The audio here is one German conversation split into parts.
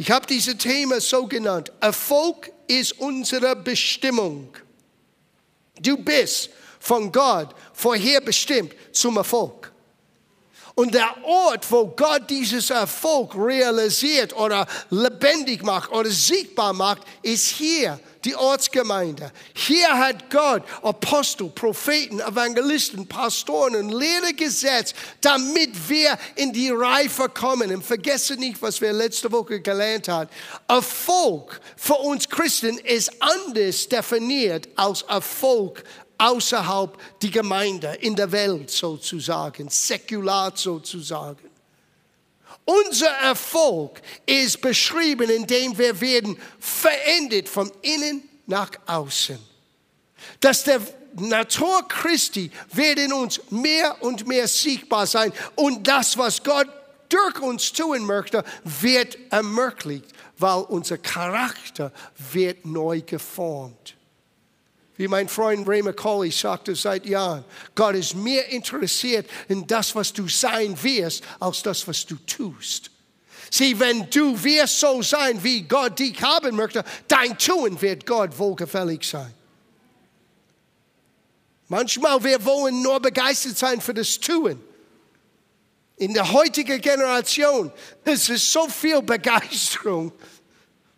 Ich habe dieses Thema so genannt. Erfolg ist unsere Bestimmung. Du bist von Gott vorherbestimmt zum Erfolg. Und der Ort, wo Gott dieses Erfolg realisiert oder lebendig macht oder sichtbar macht, ist hier, die Ortsgemeinde. Hier hat Gott Apostel, Propheten, Evangelisten, Pastoren und Lehrer gesetzt, damit wir in die Reife kommen. Und vergesse nicht, was wir letzte Woche gelernt haben. Erfolg für uns Christen ist anders definiert als Erfolg außerhalb die Gemeinde, in der Welt sozusagen, säkular sozusagen. Unser Erfolg ist beschrieben, indem wir werden verändert von innen nach außen. Dass der Natur Christi wird in uns mehr und mehr sichtbar sein und das, was Gott durch uns tun möchte, wird ermöglicht, weil unser Charakter wird neu geformt. Wie mein Freund Ray McCauley sagte seit Jahren, Gott ist mehr interessiert in das, was du sein wirst, als das, was du tust. Sieh, wenn du wirst so sein, wie Gott dich haben möchte, dein Tun wird Gott wohlgefällig sein. Manchmal wir wollen nur begeistert sein für das Tun. In der heutigen Generation ist es so viel Begeisterung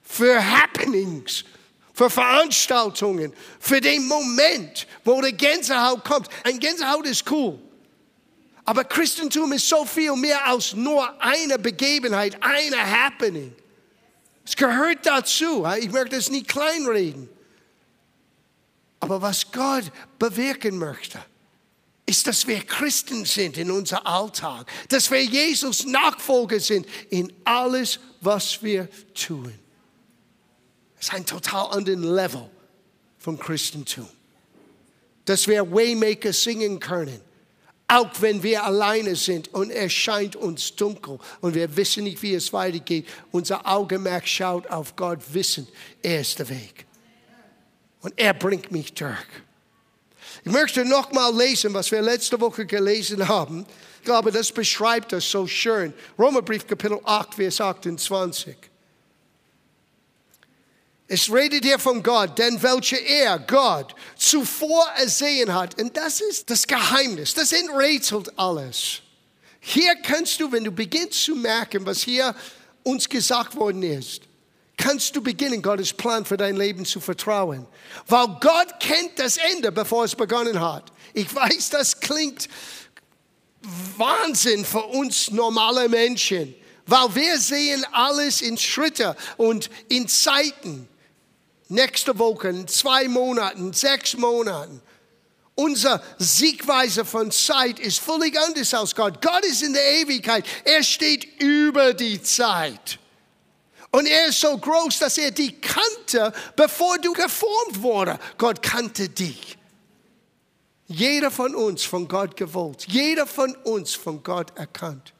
für Happenings, für Veranstaltungen, für den Moment, wo der Gänsehaut kommt. Ein Gänsehaut ist cool. Aber Christentum ist so viel mehr als nur eine Begebenheit, eine Happening. Es gehört dazu. Ich möchte es nicht kleinreden. Aber was Gott bewirken möchte, ist, dass wir Christen sind in unser Alltag, dass wir Jesus Nachfolger sind in alles, was wir tun ist ein total anderen Level vom Christentum. Dass wir Waymaker singen können, auch wenn wir alleine sind und es scheint uns dunkel und wir wissen nicht, wie es weitergeht. Unser Augenmerk schaut auf Gott, wissen, er ist der Weg. Und er bringt mich durch. Ich möchte nochmal lesen, was wir letzte Woche gelesen haben. Ich glaube, das beschreibt das so schön. Romerbrief Kapitel 8, Vers 28. Es redet hier von Gott, denn welche er, Gott, zuvor ersehen hat. Und das ist das Geheimnis, das enträtselt alles. Hier kannst du, wenn du beginnst zu merken, was hier uns gesagt worden ist, kannst du beginnen, Gottes Plan für dein Leben zu vertrauen. Weil Gott kennt das Ende, bevor es begonnen hat. Ich weiß, das klingt Wahnsinn für uns normale Menschen, weil wir sehen alles in Schritte und in Zeiten nächste Woche, zwei Monaten, sechs Monaten. Unsere Siegweise von Zeit ist völlig anders als Gott. Gott ist in der Ewigkeit. Er steht über die Zeit. Und er ist so groß, dass er dich kannte, bevor du geformt wurde. Gott kannte dich. Jeder von uns von Gott gewollt. Jeder von uns von Gott erkannt.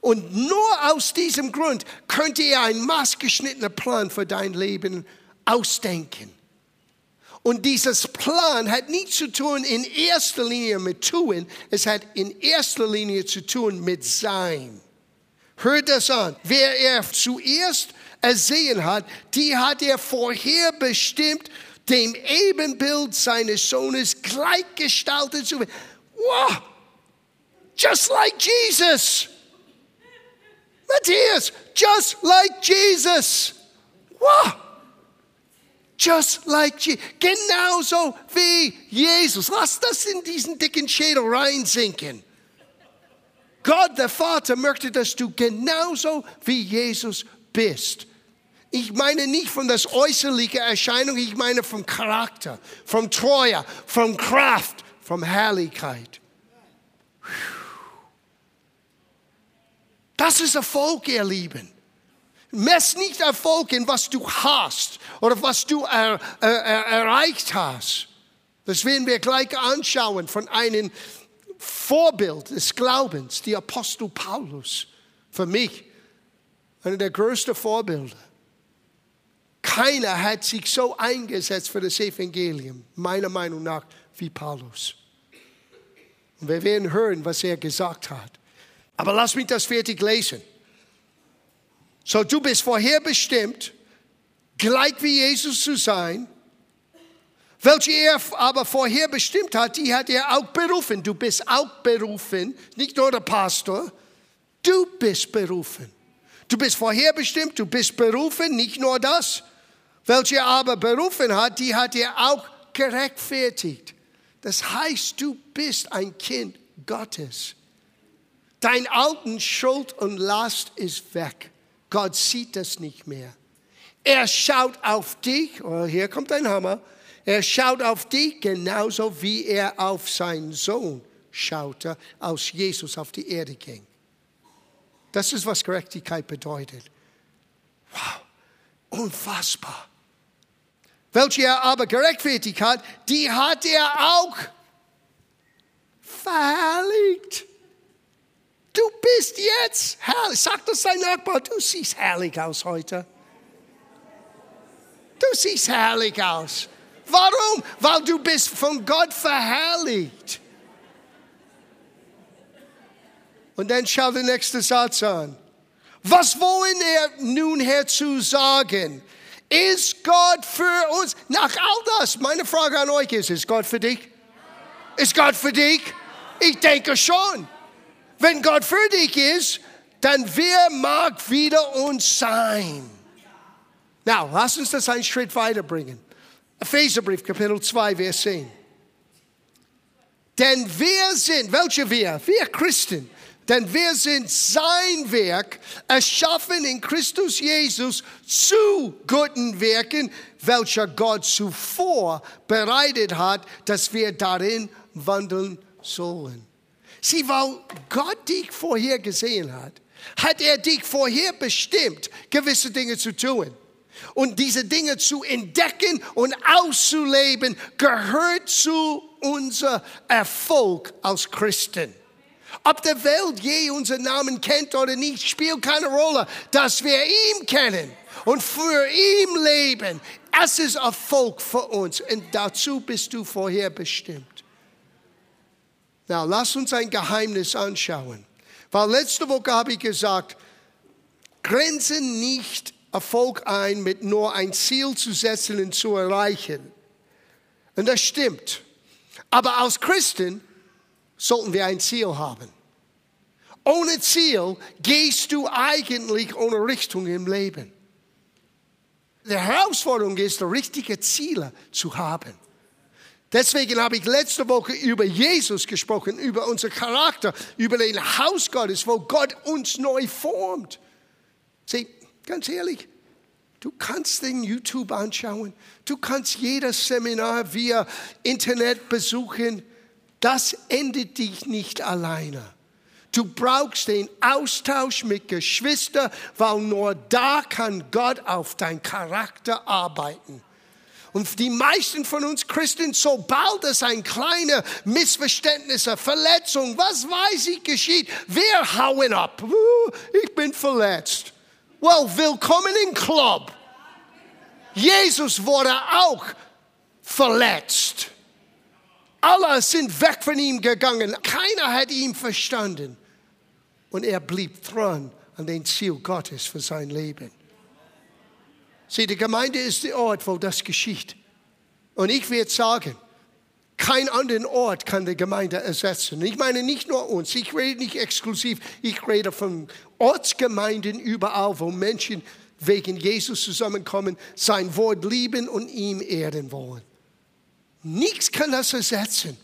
Und nur aus diesem Grund könnte er einen maßgeschnittenen Plan für dein Leben ausdenken. Und dieses Plan hat nichts zu tun in erster Linie mit tun, es hat in erster Linie zu tun mit sein. Hört das an. Wer er zuerst ersehen hat, die hat er vorherbestimmt, dem Ebenbild seines Sohnes gleichgestaltet zu werden. Wow! Just like Jesus. Matthias, just like Jesus. Wow! Just like Jesus. Genauso wie Jesus. Lass das in diesen dicken Schädel reinsinken. Gott, der Vater, möchte, dass du genauso wie Jesus bist. Ich meine nicht von der äußerlichen Erscheinung, ich meine vom Charakter, vom Treue, vom Kraft, vom Herrlichkeit. Das ist Erfolg, ihr Lieben. Mess nicht Erfolg in was du hast oder was du er, er, er, erreicht hast. Das werden wir gleich anschauen von einem Vorbild des Glaubens, die Apostel Paulus. Für mich einer der größten Vorbilder. Keiner hat sich so eingesetzt für das Evangelium, meiner Meinung nach, wie Paulus. Und wir werden hören, was er gesagt hat. Aber lass mich das fertig lesen. So, du bist vorherbestimmt, gleich wie Jesus zu sein. Welche er aber vorherbestimmt hat, die hat er auch berufen. Du bist auch berufen, nicht nur der Pastor, du bist berufen. Du bist vorherbestimmt, du bist berufen, nicht nur das. Welche er aber berufen hat, die hat er auch gerechtfertigt. Das heißt, du bist ein Kind Gottes. Dein alten Schuld und Last ist weg. Gott sieht das nicht mehr. Er schaut auf dich, oh, hier kommt ein Hammer, er schaut auf dich genauso wie er auf seinen Sohn schaute, als Jesus auf die Erde ging. Das ist, was Gerechtigkeit bedeutet. Wow, unfassbar. Welche er aber gerechtfertigt hat, die hat er auch verherrlicht. Du bist jetzt herrlich. Sag das dein Nachbar, du siehst herrlich aus heute. Du siehst herrlich aus. Warum? Weil du bist von Gott verherrlicht. Und dann schau den nächsten Satz an. Was wollen er nun herzu sagen? Ist Gott für uns? Nach all das, meine Frage an euch ist, ist Gott für dich? Ist Gott für dich? Ich denke schon. Wenn Gott für dich ist, dann wer mag wieder uns sein? Now, lass uns das einen Schritt weiterbringen. Epheserbrief, Kapitel 2, Vers 10. Denn wir sind, welche wir? Wir Christen. Denn wir sind sein Werk, erschaffen in Christus Jesus zu guten Werken, welcher Gott zuvor bereitet hat, dass wir darin wandeln sollen. Sieh, weil Gott dich vorher gesehen hat, hat er dich vorher bestimmt, gewisse Dinge zu tun. Und diese Dinge zu entdecken und auszuleben, gehört zu unser Erfolg als Christen. Ob der Welt je unseren Namen kennt oder nicht, spielt keine Rolle, dass wir ihn kennen und für ihn leben. Es ist Erfolg für uns und dazu bist du vorher bestimmt. Na, lass uns ein Geheimnis anschauen. Weil letzte Woche habe ich gesagt, grenzen nicht Erfolg ein, mit nur ein Ziel zu setzen und zu erreichen. Und das stimmt. Aber als Christen sollten wir ein Ziel haben. Ohne Ziel gehst du eigentlich ohne Richtung im Leben. Die Herausforderung ist, richtige Ziele zu haben. Deswegen habe ich letzte Woche über Jesus gesprochen, über unser Charakter, über den Haus Gottes, wo Gott uns neu formt. Sieh, ganz ehrlich, du kannst den YouTube anschauen, du kannst jedes Seminar via Internet besuchen. Das endet dich nicht alleine. Du brauchst den Austausch mit Geschwistern, weil nur da kann Gott auf dein Charakter arbeiten. Und die meisten von uns Christen, sobald es ein kleiner Missverständnis, Verletzung, was weiß ich, geschieht, wir hauen ab. Ich bin verletzt. Well, willkommen im Club. Jesus wurde auch verletzt. Alle sind weg von ihm gegangen. Keiner hat ihn verstanden. Und er blieb dran an den Ziel Gottes für sein Leben. Sieh, die Gemeinde ist der Ort, wo das geschieht. Und ich werde sagen, kein anderen Ort kann die Gemeinde ersetzen. Ich meine nicht nur uns, ich rede nicht exklusiv, ich rede von Ortsgemeinden überall, wo Menschen wegen Jesus zusammenkommen, sein Wort lieben und ihm ehren wollen. Nichts kann das ersetzen.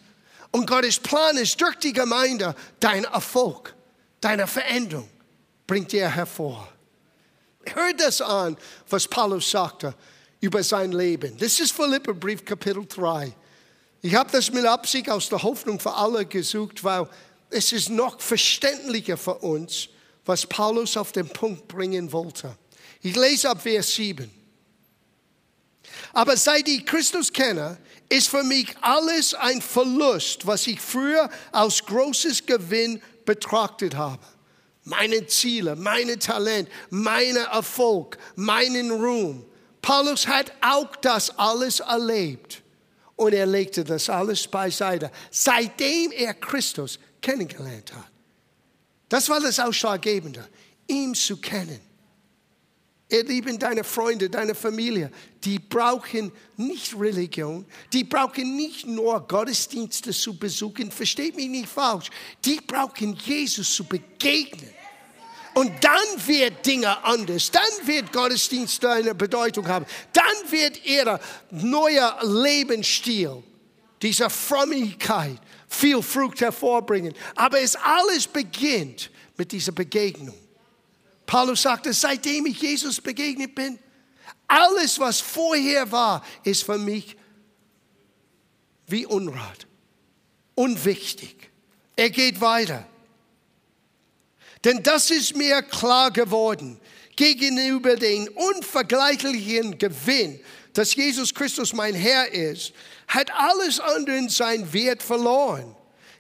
Und Gottes Plan ist durch die Gemeinde dein Erfolg, deine Veränderung bringt er hervor. Hör das an, was Paulus sagte über sein Leben. Das ist Philipperbrief Kapitel 3. Ich habe das mit Absicht aus der Hoffnung für alle gesucht, weil es ist noch verständlicher für uns, was Paulus auf den Punkt bringen wollte. Ich lese ab Vers 7. Aber seit ich Christus kenne, ist für mich alles ein Verlust, was ich früher als großes Gewinn betrachtet habe meine Ziele, meine Talent, mein Erfolg, meinen Ruhm. Paulus hat auch das alles erlebt und er legte das alles beiseite, seitdem er Christus kennengelernt hat. Das war das Ausschlaggebende, ihn zu kennen. Ihr Lieben, deine Freunde, deine Familie, die brauchen nicht Religion, die brauchen nicht nur Gottesdienste zu besuchen, versteht mich nicht falsch, die brauchen Jesus zu begegnen. Und dann wird Dinge anders, dann wird Gottesdienst eine Bedeutung haben, dann wird ihr neuer Lebensstil, diese Frömmigkeit, viel Frucht hervorbringen. Aber es alles beginnt mit dieser Begegnung. Paulus sagte, seitdem ich Jesus begegnet bin, alles, was vorher war, ist für mich wie Unrat, unwichtig. Er geht weiter. Denn das ist mir klar geworden gegenüber dem unvergleichlichen Gewinn, dass Jesus Christus mein Herr ist, hat alles andere seinen Wert verloren.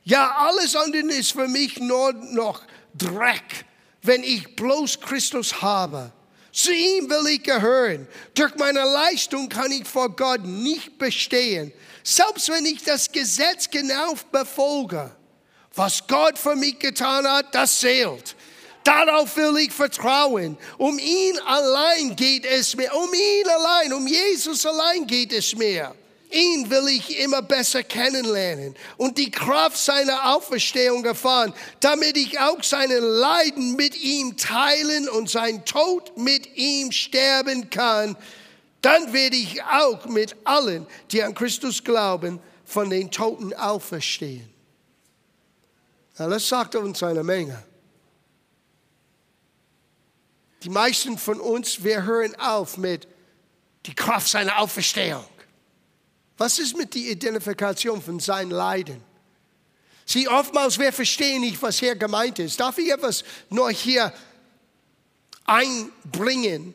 Ja, alles andere ist für mich nur noch Dreck wenn ich bloß Christus habe. Zu ihm will ich gehören. Durch meine Leistung kann ich vor Gott nicht bestehen. Selbst wenn ich das Gesetz genau befolge. Was Gott für mich getan hat, das zählt. Darauf will ich vertrauen. Um ihn allein geht es mir. Um ihn allein, um Jesus allein geht es mir. Ihn will ich immer besser kennenlernen und die Kraft seiner Auferstehung erfahren, damit ich auch seine Leiden mit ihm teilen und sein Tod mit ihm sterben kann. Dann werde ich auch mit allen, die an Christus glauben, von den Toten auferstehen. Na, das sagt uns eine Menge. Die meisten von uns, wir hören auf mit die Kraft seiner Auferstehung. Was ist mit der Identifikation von seinen Leiden? Sie oftmals, wir verstehen nicht, was hier gemeint ist. Darf ich etwas nur hier einbringen,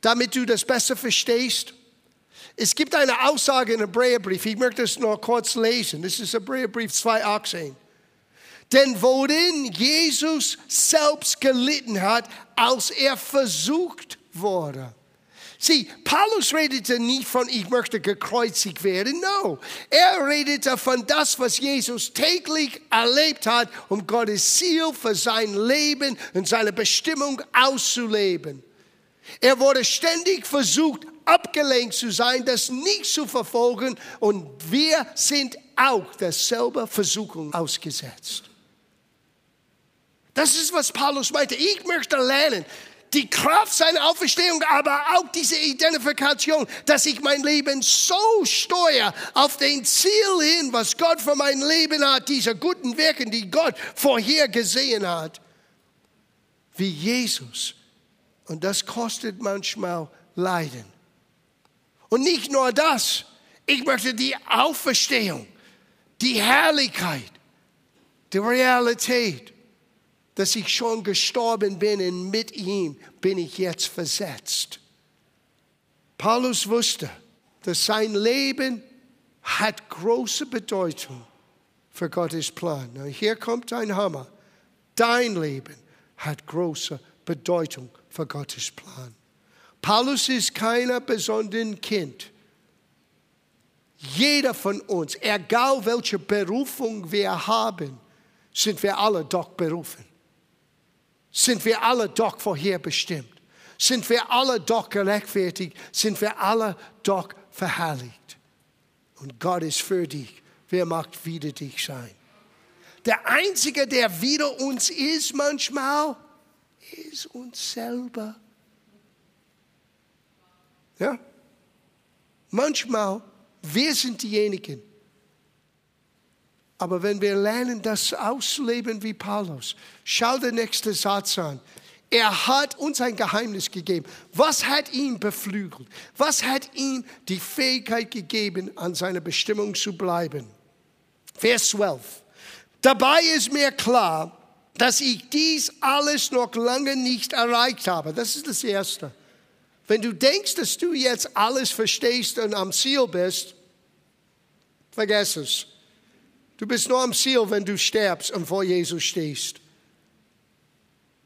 damit du das besser verstehst? Es gibt eine Aussage in Hebräerbrief, ich möchte es nur kurz lesen. Das ist Hebräerbrief 2,18. Denn worin Jesus selbst gelitten hat, als er versucht wurde Sieh, Paulus redete nicht von, ich möchte gekreuzigt werden. No, er redete von das, was Jesus täglich erlebt hat, um Gottes Ziel für sein Leben und seine Bestimmung auszuleben. Er wurde ständig versucht, abgelenkt zu sein, das nicht zu verfolgen und wir sind auch derselbe Versuchung ausgesetzt. Das ist, was Paulus meinte. Ich möchte lernen, die Kraft seiner Auferstehung, aber auch diese Identifikation, dass ich mein Leben so steuere auf den Ziel hin, was Gott für mein Leben hat, diese guten Werke, die Gott vorher gesehen hat, wie Jesus. Und das kostet manchmal Leiden. Und nicht nur das, ich möchte die Auferstehung, die Herrlichkeit, die Realität dass ich schon gestorben bin und mit ihm bin ich jetzt versetzt. Paulus wusste, dass sein Leben hat große Bedeutung für Gottes Plan. Now, hier kommt ein Hammer. Dein Leben hat große Bedeutung für Gottes Plan. Paulus ist kein besonderes Kind. Jeder von uns, egal welche Berufung wir haben, sind wir alle doch berufen sind wir alle doch vorherbestimmt. Sind wir alle doch gerechtfertigt, sind wir alle doch verherrlicht. Und Gott ist für dich. Wer mag wieder dich sein? Der Einzige, der wieder uns ist manchmal, ist uns selber. Ja? Manchmal, wir sind diejenigen, aber wenn wir lernen, das auszuleben wie Paulus, schau der nächste Satz an. Er hat uns ein Geheimnis gegeben. Was hat ihn beflügelt? Was hat ihm die Fähigkeit gegeben, an seiner Bestimmung zu bleiben? Vers 12. Dabei ist mir klar, dass ich dies alles noch lange nicht erreicht habe. Das ist das Erste. Wenn du denkst, dass du jetzt alles verstehst und am Ziel bist, vergess es. Du bist nur am Ziel, wenn du sterbst und vor Jesus stehst.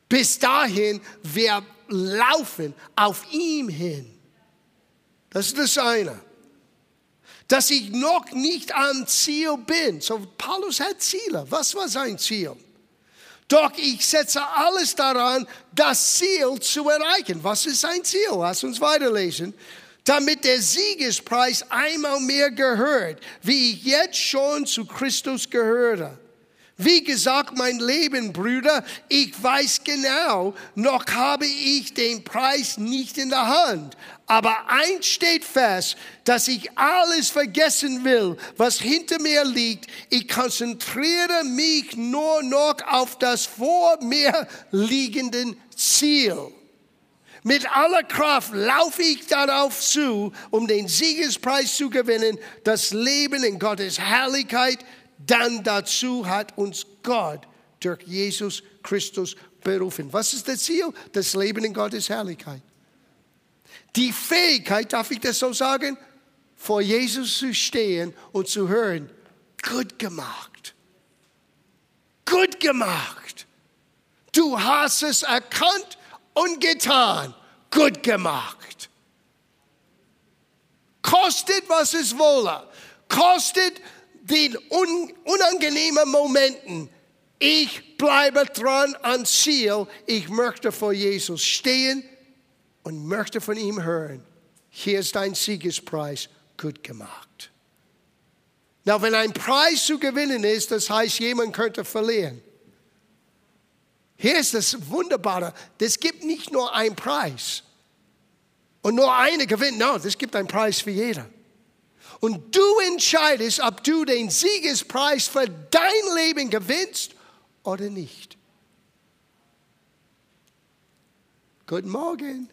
Bis dahin, wir laufen auf ihm hin. Das ist das eine. Dass ich noch nicht am Ziel bin. So, Paulus hat Ziele. Was war sein Ziel? Doch ich setze alles daran, das Ziel zu erreichen. Was ist sein Ziel? Lass uns weiterlesen. Damit der Siegespreis einmal mehr gehört, wie ich jetzt schon zu Christus gehöre. Wie gesagt, mein Leben, Brüder, ich weiß genau, noch habe ich den Preis nicht in der Hand. Aber eins steht fest, dass ich alles vergessen will, was hinter mir liegt. Ich konzentriere mich nur noch auf das vor mir liegende Ziel. Mit aller Kraft laufe ich darauf zu, um den Siegespreis zu gewinnen, das Leben in Gottes Herrlichkeit dann dazu hat uns Gott durch Jesus Christus berufen. Was ist das Ziel? Das Leben in Gottes Herrlichkeit. Die Fähigkeit, darf ich das so sagen, vor Jesus zu stehen und zu hören, gut gemacht. Gut gemacht. Du hast es erkannt und getan. Gut gemacht. Kostet, was es wolle. Kostet, den un unangenehmen Momenten. Ich bleibe dran an Ziel. Ich möchte vor Jesus stehen und möchte von ihm hören. Hier ist dein Siegespreis, gut gemacht. Na, wenn ein Preis zu gewinnen ist, das heißt, jemand könnte verlieren. Hier ist das Wunderbare, es gibt nicht nur einen Preis und nur eine gewinnt, no, es gibt einen Preis für jeder. Und du entscheidest, ob du den Siegespreis für dein Leben gewinnst oder nicht. Guten Morgen.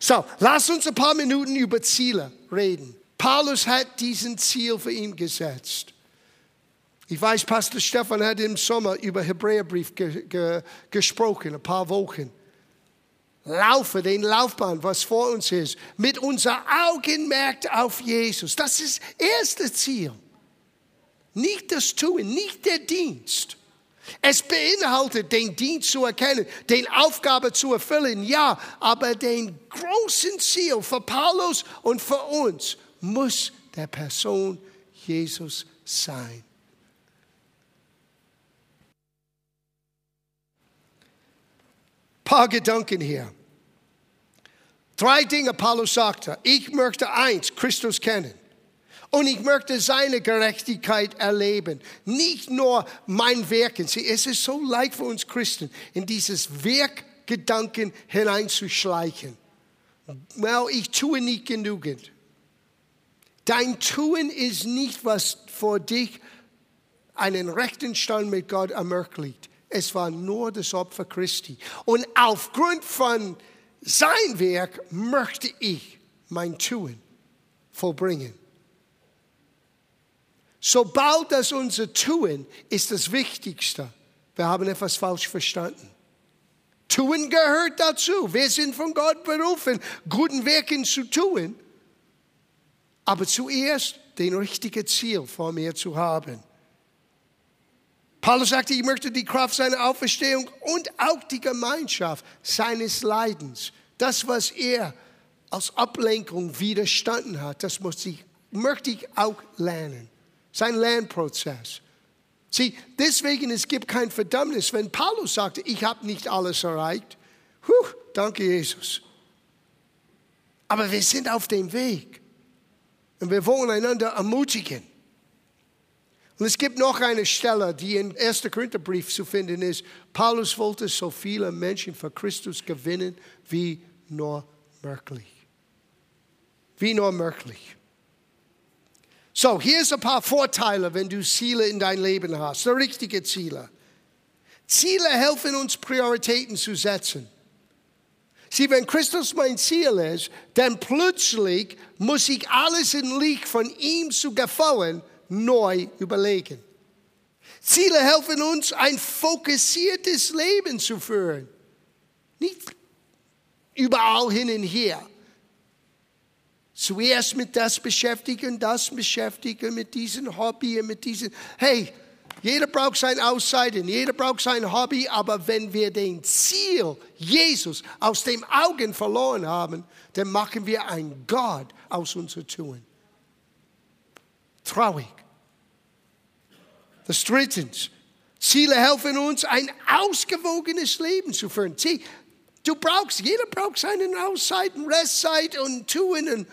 So, lass uns ein paar Minuten über Ziele reden. Paulus hat diesen Ziel für ihn gesetzt. Ich weiß, Pastor Stefan hat im Sommer über Hebräerbrief ge ge gesprochen, ein paar Wochen laufe den Laufbahn, was vor uns ist, mit unser Augenmerk auf Jesus. Das ist das erste Ziel. Nicht das Tun, nicht der Dienst. Es beinhaltet, den Dienst zu erkennen, den Aufgabe zu erfüllen, ja, aber den großen Ziel für Paulus und für uns muss der Person Jesus sein. Paar Gedanken hier. Drei Dinge Paulus sagte. Ich möchte eins, Christus kennen. Und ich möchte seine Gerechtigkeit erleben. Nicht nur mein Werken. Sie, es ist so leicht für uns Christen, in dieses Werkgedanken hineinzuschleichen. Well, ich tue nicht genügend. Dein Tun ist nicht, was vor dich einen rechten Stand mit Gott ermöglicht. Es war nur das Opfer Christi. Und aufgrund von sein Werk möchte ich mein Tun vollbringen. Sobald das unser Tun ist das Wichtigste, wir haben etwas falsch verstanden. Tun gehört dazu. Wir sind von Gott berufen, guten Werken zu tun. Aber zuerst den richtigen Ziel vor mir zu haben. Paulus sagte, ich möchte die Kraft seiner Auferstehung und auch die Gemeinschaft seines Leidens, das, was er als Ablenkung widerstanden hat, das ich, möchte ich auch lernen. Sein Lernprozess. Sieh, deswegen es gibt kein Verdammnis. Wenn Paulus sagte, ich habe nicht alles erreicht, huh, danke Jesus. Aber wir sind auf dem Weg und wir wollen einander ermutigen. Und es gibt noch eine Stelle, die im 1. Korintherbrief zu finden ist. Paulus wollte so viele Menschen für Christus gewinnen wie nur möglich. Wie nur möglich. So, hier sind ein paar Vorteile, wenn du Ziele in dein Leben hast, richtige Ziele. Ziele helfen uns, Prioritäten zu setzen. Sieh, wenn Christus mein Ziel ist, dann plötzlich muss ich alles in Licht von ihm zu gefallen neu überlegen. Ziele helfen uns, ein fokussiertes Leben zu führen. Nicht überall hin und her. Zuerst mit das beschäftigen, das beschäftigen, mit diesen Hobby, mit diesen. Hey, jeder braucht sein Auszeiten, jeder braucht sein Hobby, aber wenn wir den Ziel, Jesus, aus den Augen verloren haben, dann machen wir ein Gott aus unser Tun. Traurig. Das drittens, Ziele helfen uns, ein ausgewogenes Leben zu führen. Sieh, du brauchst, jeder braucht seinen Auszeiten, Restzeit und Tun. Und,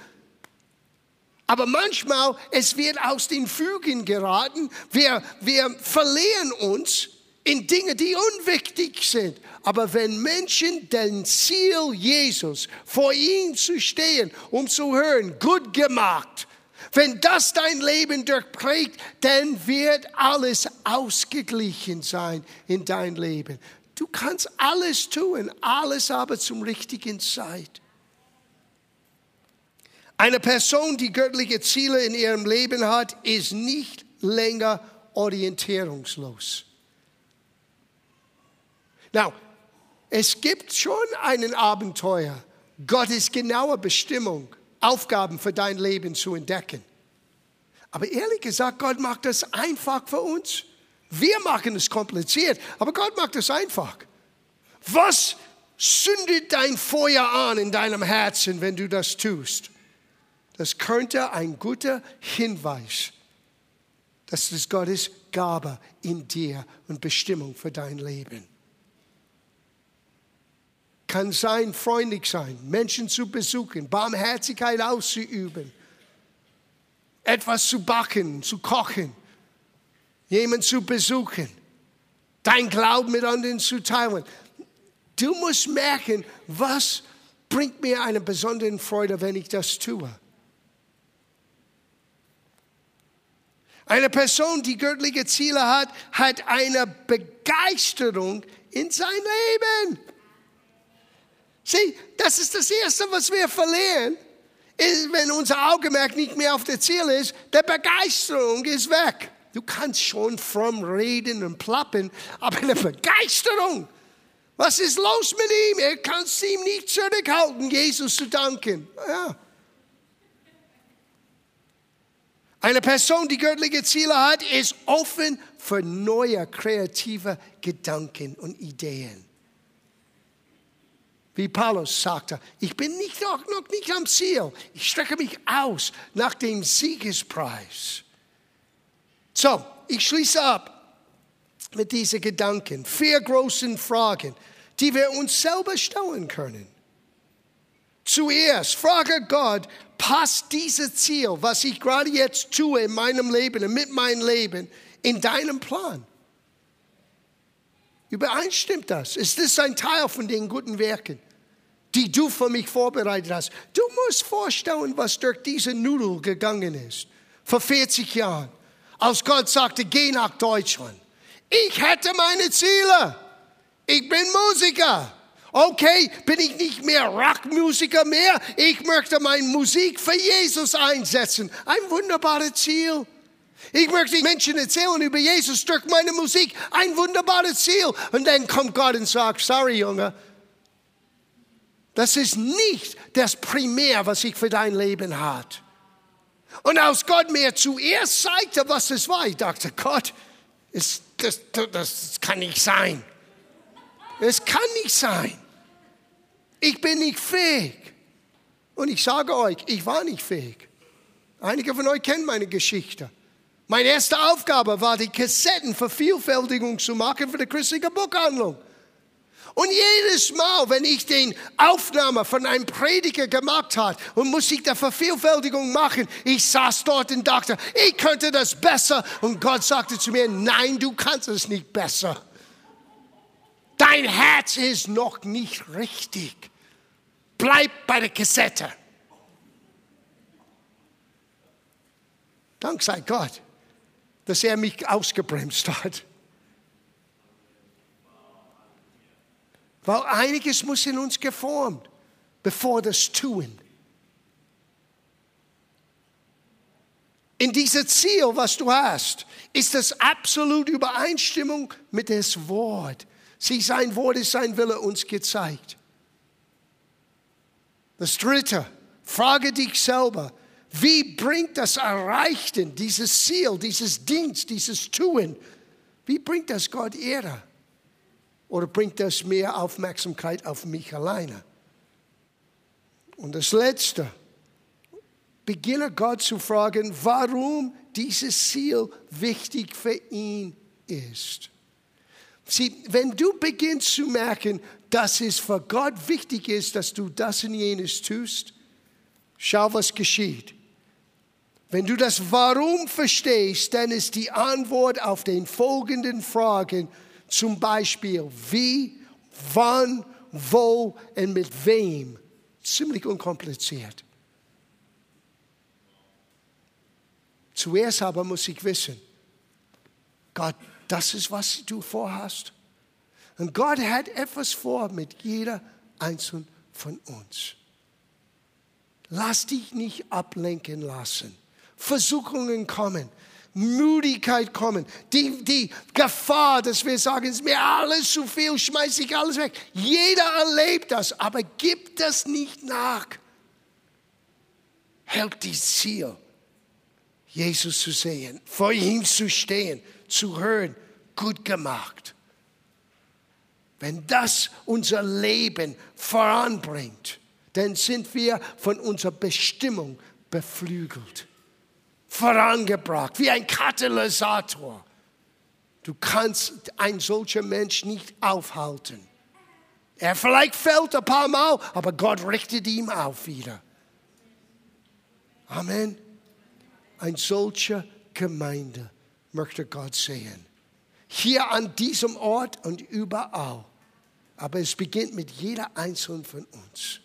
aber manchmal, es wird aus den Fügen geraten. Wir, wir verlieren uns in Dinge, die unwichtig sind. Aber wenn Menschen den Ziel Jesus vor ihm zu stehen, um zu hören, gut gemacht, wenn das dein Leben durchprägt, dann wird alles ausgeglichen sein in dein Leben. Du kannst alles tun, alles aber zum richtigen Zeit. Eine Person, die göttliche Ziele in ihrem Leben hat, ist nicht länger orientierungslos. Now, es gibt schon einen Abenteuer, Gottes genaue Bestimmung, Aufgaben für dein Leben zu entdecken. Aber ehrlich gesagt, Gott macht das einfach für uns. Wir machen es kompliziert, aber Gott macht es einfach. Was zündet dein Feuer an in deinem Herzen, wenn du das tust? Das könnte ein guter Hinweis, dass es Gottes Gabe in dir und Bestimmung für dein Leben kann sein, freundlich sein, Menschen zu besuchen, Barmherzigkeit auszuüben, etwas zu backen, zu kochen, jemanden zu besuchen, dein Glauben mit anderen zu teilen. Du musst merken, was bringt mir eine besondere Freude, wenn ich das tue. Eine Person, die göttliche Ziele hat, hat eine Begeisterung in sein Leben. Sieh, das ist das Erste, was wir verlieren, ist, wenn unser Augenmerk nicht mehr auf der Ziel ist, der Begeisterung ist weg. Du kannst schon fromm reden und plappen, aber eine Begeisterung. Was ist los mit ihm? Er kann es ihm nicht zurückhalten, Jesus zu danken. Ja. Eine Person, die göttliche Ziele hat, ist offen für neue kreative Gedanken und Ideen. Wie Paulus sagte, ich bin nicht, noch, noch nicht am Ziel. Ich strecke mich aus nach dem Siegespreis. So, ich schließe ab mit diesen Gedanken. Vier großen Fragen, die wir uns selber stellen können. Zuerst frage Gott, passt dieses Ziel, was ich gerade jetzt tue in meinem Leben und mit meinem Leben, in deinem Plan? Übereinstimmt das? Ist das ein Teil von den guten Werken, die du für mich vorbereitet hast? Du musst vorstellen, was durch diese Nudel gegangen ist. Vor 40 Jahren, als Gott sagte, geh nach Deutschland. Ich hätte meine Ziele. Ich bin Musiker. Okay, bin ich nicht mehr Rockmusiker mehr. Ich möchte meine Musik für Jesus einsetzen. Ein wunderbares Ziel. Ich möchte Menschen erzählen über Jesus durch meine Musik. Ein wunderbares Ziel. Und dann kommt Gott und sagt, sorry Junge, das ist nicht das Primär, was ich für dein Leben hat. Und als Gott mir zuerst zeigte, was es war, ich dachte, Gott, das, das, das kann nicht sein. Es kann nicht sein. Ich bin nicht fähig. Und ich sage euch, ich war nicht fähig. Einige von euch kennen meine Geschichte. Meine erste Aufgabe war, die Kassettenvervielfältigung zu machen für die christliche Buchhandlung. Und jedes Mal, wenn ich den Aufnahme von einem Prediger gemacht habe und Musik der Vervielfältigung machen, ich saß dort und dachte, ich könnte das besser. Und Gott sagte zu mir, nein, du kannst es nicht besser. Dein Herz ist noch nicht richtig. Bleib bei der Kassette. Dank sei Gott dass er mich ausgebremst hat. Weil einiges muss in uns geformt, bevor das tun. In diesem Ziel, was du hast, ist das absolut Übereinstimmung mit dem Wort. Sie, sein Wort ist sein Wille uns gezeigt. Das dritte, frage dich selber, wie bringt das Erreichen, dieses Ziel, dieses Dienst, dieses Tun, wie bringt das Gott Ehre? Oder bringt das mehr Aufmerksamkeit auf mich alleine? Und das Letzte, beginne Gott zu fragen, warum dieses Ziel wichtig für ihn ist. Sieh, wenn du beginnst zu merken, dass es für Gott wichtig ist, dass du das und jenes tust, schau, was geschieht. Wenn du das Warum verstehst, dann ist die Antwort auf den folgenden Fragen zum Beispiel wie, wann, wo und mit wem ziemlich unkompliziert. Zuerst aber muss ich wissen, Gott, das ist, was du vorhast. Und Gott hat etwas vor mit jeder einzelnen von uns. Lass dich nicht ablenken lassen. Versuchungen kommen, Müdigkeit kommen, die, die Gefahr, dass wir sagen, es ist mir alles zu viel, schmeiße ich alles weg. Jeder erlebt das, aber gib das nicht nach. Hält die Ziel, Jesus zu sehen, vor ihm zu stehen, zu hören, gut gemacht. Wenn das unser Leben voranbringt, dann sind wir von unserer Bestimmung beflügelt, vorangebracht, wie ein Katalysator. Du kannst ein solcher Mensch nicht aufhalten. Er vielleicht fällt ein paar Mal, aber Gott richtet ihn auf wieder. Amen. Ein solcher Gemeinde möchte Gott sehen. Hier an diesem Ort und überall. Aber es beginnt mit jeder einzelnen von uns.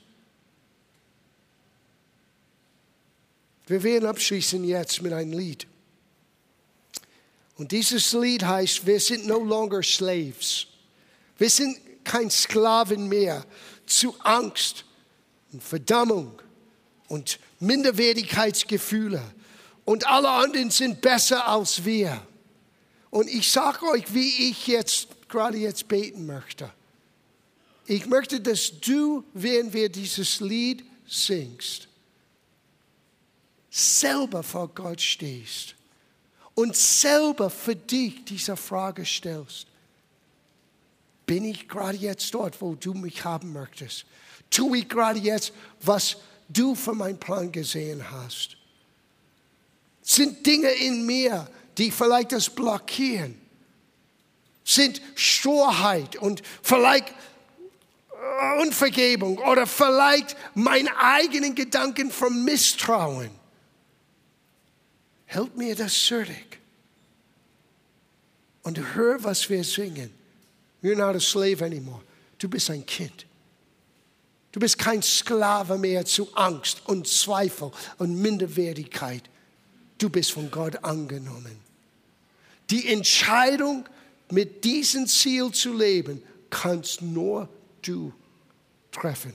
Wir werden abschließen jetzt mit einem Lied. Und dieses Lied heißt, wir sind no longer slaves. Wir sind kein Sklaven mehr zu Angst und Verdammung und Minderwertigkeitsgefühle. Und alle anderen sind besser als wir. Und ich sage euch, wie ich jetzt gerade jetzt beten möchte. Ich möchte, dass du, während wir dieses Lied singst, selber vor Gott stehst und selber für dich diese Frage stellst. Bin ich gerade jetzt dort, wo du mich haben möchtest? Tue ich gerade jetzt, was du für meinen Plan gesehen hast? Sind Dinge in mir, die vielleicht das blockieren? Sind Sturheit und vielleicht Unvergebung oder vielleicht meine eigenen Gedanken vom Misstrauen? Help mir das zurück. Und hör, was wir singen. You're not a slave anymore. Du bist ein Kind. Du bist kein Sklave mehr zu Angst und Zweifel und Minderwertigkeit. Du bist von Gott angenommen. Die Entscheidung, mit diesem Ziel zu leben, kannst nur du treffen.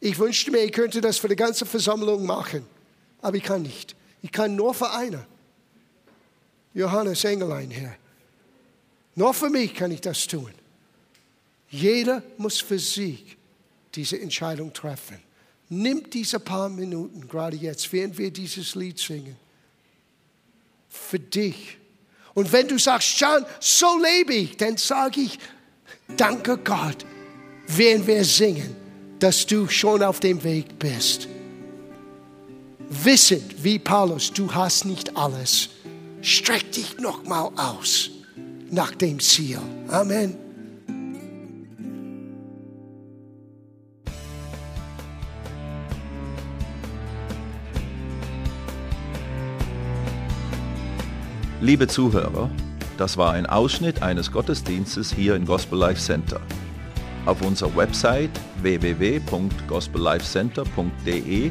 Ich wünschte mir, ich könnte das für die ganze Versammlung machen, aber ich kann nicht. Ich kann nur für eine. Johannes Engelein hier. Nur für mich kann ich das tun. Jeder muss für sich diese Entscheidung treffen. Nimm diese paar Minuten, gerade jetzt, während wir dieses Lied singen, für dich. Und wenn du sagst, John, so lebe ich, dann sage ich, danke Gott, während wir singen, dass du schon auf dem Weg bist wissend wie Paulus, du hast nicht alles. Streck dich nochmal aus nach dem Ziel. Amen. Liebe Zuhörer, das war ein Ausschnitt eines Gottesdienstes hier im Gospel Life Center. Auf unserer Website www.gospellifecenter.de